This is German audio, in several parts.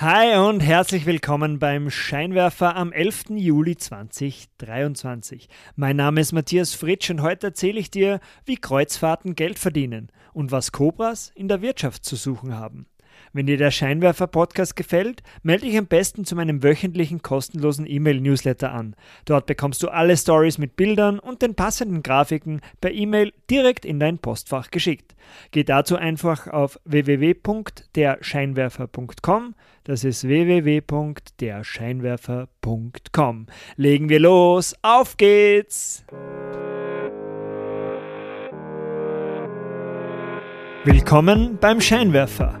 Hi und herzlich willkommen beim Scheinwerfer am 11. Juli 2023. Mein Name ist Matthias Fritsch und heute erzähle ich dir, wie Kreuzfahrten Geld verdienen und was Cobras in der Wirtschaft zu suchen haben. Wenn dir der Scheinwerfer-Podcast gefällt, melde dich am besten zu meinem wöchentlichen kostenlosen E-Mail-Newsletter an. Dort bekommst du alle Stories mit Bildern und den passenden Grafiken per E-Mail direkt in dein Postfach geschickt. Geh dazu einfach auf www.derscheinwerfer.com. Das ist www.derscheinwerfer.com. Legen wir los, auf geht's! Willkommen beim Scheinwerfer.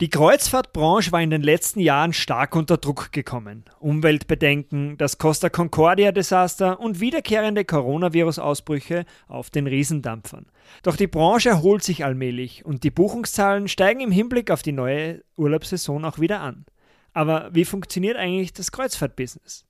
Die Kreuzfahrtbranche war in den letzten Jahren stark unter Druck gekommen. Umweltbedenken, das Costa Concordia-Desaster und wiederkehrende Coronavirus-Ausbrüche auf den Riesendampfern. Doch die Branche erholt sich allmählich und die Buchungszahlen steigen im Hinblick auf die neue Urlaubssaison auch wieder an. Aber wie funktioniert eigentlich das Kreuzfahrtbusiness?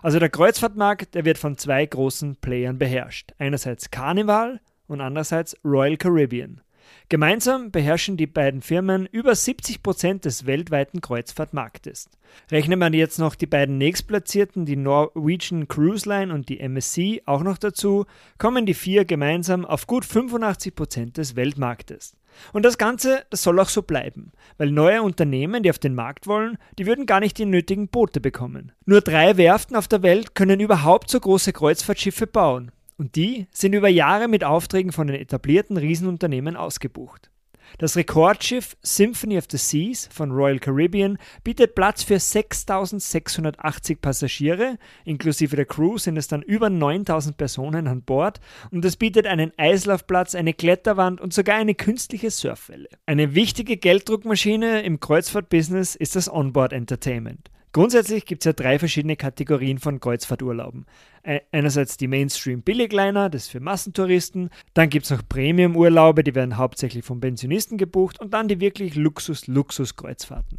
Also der Kreuzfahrtmarkt, der wird von zwei großen Playern beherrscht. Einerseits Carnival und andererseits Royal Caribbean. Gemeinsam beherrschen die beiden Firmen über 70 Prozent des weltweiten Kreuzfahrtmarktes. Rechnet man jetzt noch die beiden nächstplatzierten, die Norwegian Cruise Line und die MSC, auch noch dazu, kommen die vier gemeinsam auf gut 85 Prozent des Weltmarktes. Und das Ganze, das soll auch so bleiben, weil neue Unternehmen, die auf den Markt wollen, die würden gar nicht die nötigen Boote bekommen. Nur drei Werften auf der Welt können überhaupt so große Kreuzfahrtschiffe bauen. Und die sind über Jahre mit Aufträgen von den etablierten Riesenunternehmen ausgebucht. Das Rekordschiff Symphony of the Seas von Royal Caribbean bietet Platz für 6680 Passagiere, inklusive der Crew sind es dann über 9000 Personen an Bord und es bietet einen Eislaufplatz, eine Kletterwand und sogar eine künstliche Surfwelle. Eine wichtige Gelddruckmaschine im Kreuzfahrtbusiness ist das Onboard Entertainment. Grundsätzlich gibt es ja drei verschiedene Kategorien von Kreuzfahrturlauben. Einerseits die Mainstream-Billigliner, das ist für Massentouristen. Dann gibt es noch Premium-Urlaube, die werden hauptsächlich von Pensionisten gebucht. Und dann die wirklich Luxus-Luxus-Kreuzfahrten.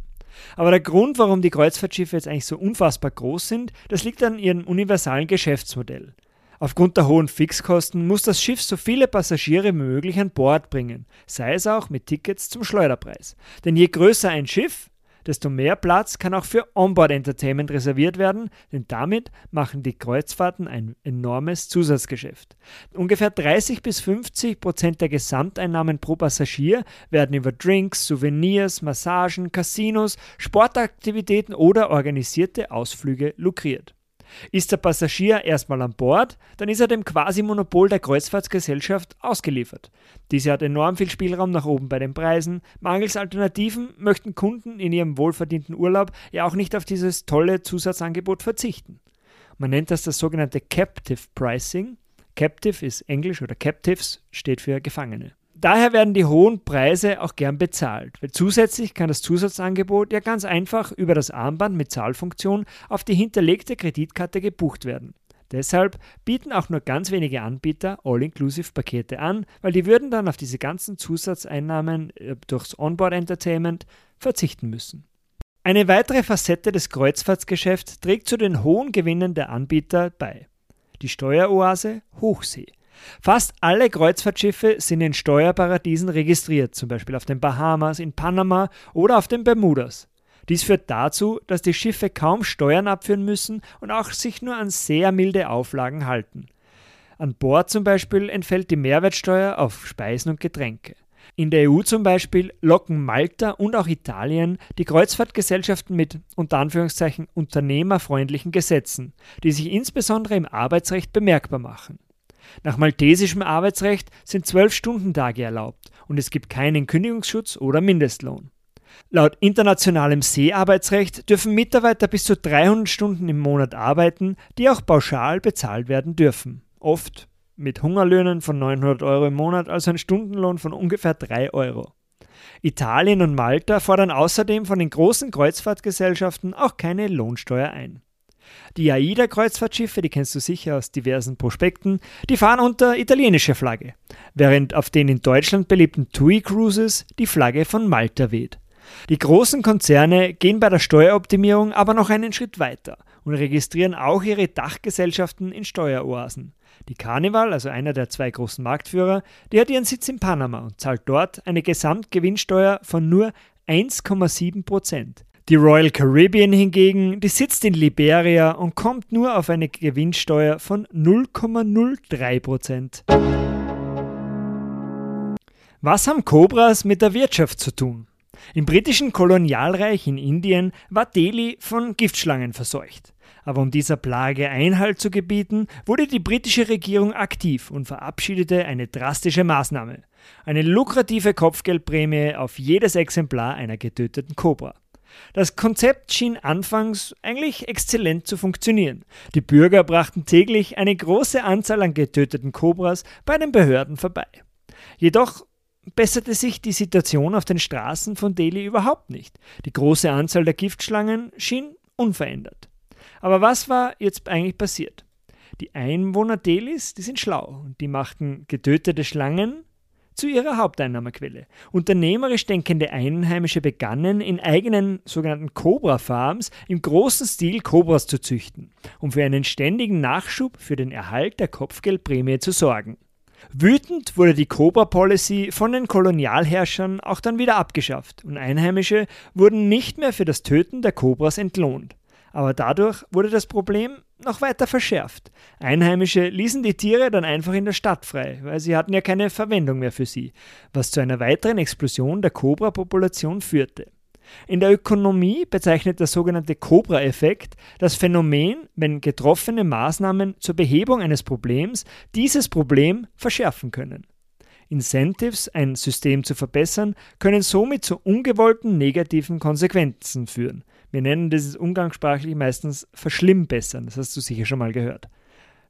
Aber der Grund, warum die Kreuzfahrtschiffe jetzt eigentlich so unfassbar groß sind, das liegt an ihrem universalen Geschäftsmodell. Aufgrund der hohen Fixkosten muss das Schiff so viele Passagiere wie möglich an Bord bringen, sei es auch mit Tickets zum Schleuderpreis. Denn je größer ein Schiff, desto mehr Platz kann auch für Onboard-Entertainment reserviert werden, denn damit machen die Kreuzfahrten ein enormes Zusatzgeschäft. Ungefähr 30 bis 50 Prozent der Gesamteinnahmen pro Passagier werden über Drinks, Souvenirs, Massagen, Casinos, Sportaktivitäten oder organisierte Ausflüge lukriert. Ist der Passagier erstmal an Bord, dann ist er dem Quasi-Monopol der Kreuzfahrtsgesellschaft ausgeliefert. Diese hat enorm viel Spielraum nach oben bei den Preisen. Mangels Alternativen möchten Kunden in ihrem wohlverdienten Urlaub ja auch nicht auf dieses tolle Zusatzangebot verzichten. Man nennt das das sogenannte Captive Pricing. Captive ist Englisch oder Captives steht für Gefangene. Daher werden die hohen Preise auch gern bezahlt, weil zusätzlich kann das Zusatzangebot ja ganz einfach über das Armband mit Zahlfunktion auf die hinterlegte Kreditkarte gebucht werden. Deshalb bieten auch nur ganz wenige Anbieter All-Inclusive-Pakete an, weil die würden dann auf diese ganzen Zusatzeinnahmen äh, durchs Onboard-Entertainment verzichten müssen. Eine weitere Facette des Kreuzfahrtsgeschäfts trägt zu den hohen Gewinnen der Anbieter bei. Die Steueroase Hochsee. Fast alle Kreuzfahrtschiffe sind in Steuerparadiesen registriert, zum Beispiel auf den Bahamas, in Panama oder auf den Bermudas. Dies führt dazu, dass die Schiffe kaum Steuern abführen müssen und auch sich nur an sehr milde Auflagen halten. An Bord zum Beispiel entfällt die Mehrwertsteuer auf Speisen und Getränke. In der EU zum Beispiel locken Malta und auch Italien die Kreuzfahrtgesellschaften mit unter Anführungszeichen unternehmerfreundlichen Gesetzen, die sich insbesondere im Arbeitsrecht bemerkbar machen. Nach maltesischem Arbeitsrecht sind zwölf Stundentage erlaubt und es gibt keinen Kündigungsschutz oder Mindestlohn. Laut internationalem Seearbeitsrecht dürfen Mitarbeiter bis zu 300 Stunden im Monat arbeiten, die auch pauschal bezahlt werden dürfen. Oft mit Hungerlöhnen von 900 Euro im Monat, also ein Stundenlohn von ungefähr 3 Euro. Italien und Malta fordern außerdem von den großen Kreuzfahrtgesellschaften auch keine Lohnsteuer ein. Die AIDA-Kreuzfahrtschiffe, die kennst du sicher aus diversen Prospekten, die fahren unter italienischer Flagge, während auf den in Deutschland beliebten TUI Cruises die Flagge von Malta weht. Die großen Konzerne gehen bei der Steueroptimierung aber noch einen Schritt weiter und registrieren auch ihre Dachgesellschaften in Steueroasen. Die Carnival, also einer der zwei großen Marktführer, die hat ihren Sitz in Panama und zahlt dort eine Gesamtgewinnsteuer von nur 1,7 Prozent. Die Royal Caribbean hingegen, die sitzt in Liberia und kommt nur auf eine Gewinnsteuer von 0,03 Prozent. Was haben Cobras mit der Wirtschaft zu tun? Im britischen Kolonialreich in Indien war Delhi von Giftschlangen verseucht. Aber um dieser Plage Einhalt zu gebieten, wurde die britische Regierung aktiv und verabschiedete eine drastische Maßnahme. Eine lukrative Kopfgeldprämie auf jedes Exemplar einer getöteten Kobra. Das Konzept schien anfangs eigentlich exzellent zu funktionieren. Die Bürger brachten täglich eine große Anzahl an getöteten Kobras bei den Behörden vorbei. Jedoch besserte sich die Situation auf den Straßen von Delhi überhaupt nicht. Die große Anzahl der Giftschlangen schien unverändert. Aber was war jetzt eigentlich passiert? Die Einwohner Delhis, die sind schlau und die machten getötete Schlangen zu ihrer Haupteinnahmequelle. Unternehmerisch denkende Einheimische begannen, in eigenen sogenannten Cobra-Farms im großen Stil Cobras zu züchten, um für einen ständigen Nachschub für den Erhalt der Kopfgeldprämie zu sorgen. Wütend wurde die Cobra Policy von den Kolonialherrschern auch dann wieder abgeschafft und Einheimische wurden nicht mehr für das Töten der Cobras entlohnt. Aber dadurch wurde das Problem noch weiter verschärft. Einheimische ließen die Tiere dann einfach in der Stadt frei, weil sie hatten ja keine Verwendung mehr für sie, was zu einer weiteren Explosion der Cobra-Population führte. In der Ökonomie bezeichnet der sogenannte Cobra-Effekt das Phänomen, wenn getroffene Maßnahmen zur Behebung eines Problems dieses Problem verschärfen können. Incentives, ein System zu verbessern, können somit zu ungewollten negativen Konsequenzen führen. Wir nennen dieses umgangssprachlich meistens Verschlimmbessern, das hast du sicher schon mal gehört.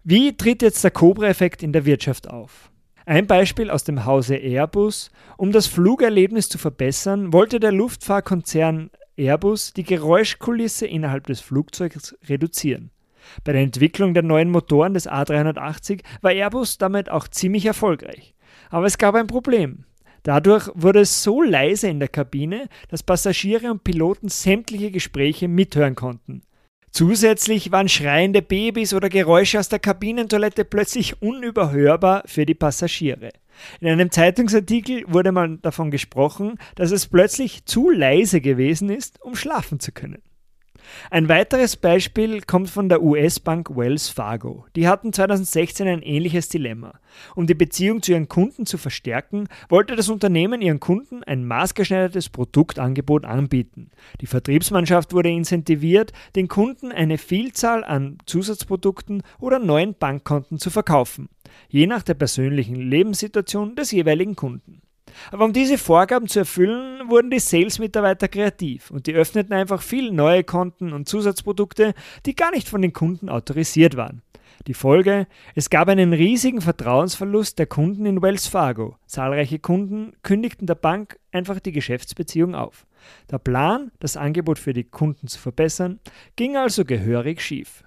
Wie tritt jetzt der Cobra-Effekt in der Wirtschaft auf? Ein Beispiel aus dem Hause Airbus. Um das Flugerlebnis zu verbessern, wollte der Luftfahrkonzern Airbus die Geräuschkulisse innerhalb des Flugzeugs reduzieren. Bei der Entwicklung der neuen Motoren des A380 war Airbus damit auch ziemlich erfolgreich. Aber es gab ein Problem. Dadurch wurde es so leise in der Kabine, dass Passagiere und Piloten sämtliche Gespräche mithören konnten. Zusätzlich waren schreiende Babys oder Geräusche aus der Kabinentoilette plötzlich unüberhörbar für die Passagiere. In einem Zeitungsartikel wurde mal davon gesprochen, dass es plötzlich zu leise gewesen ist, um schlafen zu können. Ein weiteres Beispiel kommt von der US-Bank Wells Fargo. Die hatten 2016 ein ähnliches Dilemma. Um die Beziehung zu ihren Kunden zu verstärken, wollte das Unternehmen ihren Kunden ein maßgeschneidertes Produktangebot anbieten. Die Vertriebsmannschaft wurde incentiviert, den Kunden eine Vielzahl an Zusatzprodukten oder neuen Bankkonten zu verkaufen, je nach der persönlichen Lebenssituation des jeweiligen Kunden. Aber um diese Vorgaben zu erfüllen, wurden die Sales-Mitarbeiter kreativ und die öffneten einfach viele neue Konten und Zusatzprodukte, die gar nicht von den Kunden autorisiert waren. Die Folge? Es gab einen riesigen Vertrauensverlust der Kunden in Wells Fargo. Zahlreiche Kunden kündigten der Bank einfach die Geschäftsbeziehung auf. Der Plan, das Angebot für die Kunden zu verbessern, ging also gehörig schief.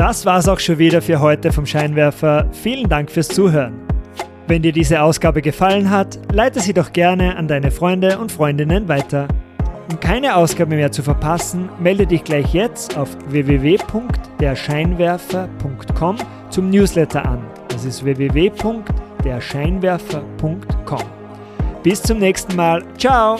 Das war's auch schon wieder für heute vom Scheinwerfer. Vielen Dank fürs Zuhören. Wenn dir diese Ausgabe gefallen hat, leite sie doch gerne an deine Freunde und Freundinnen weiter. Um keine Ausgabe mehr zu verpassen, melde dich gleich jetzt auf www.derscheinwerfer.com zum Newsletter an. Das ist www.derscheinwerfer.com. Bis zum nächsten Mal. Ciao!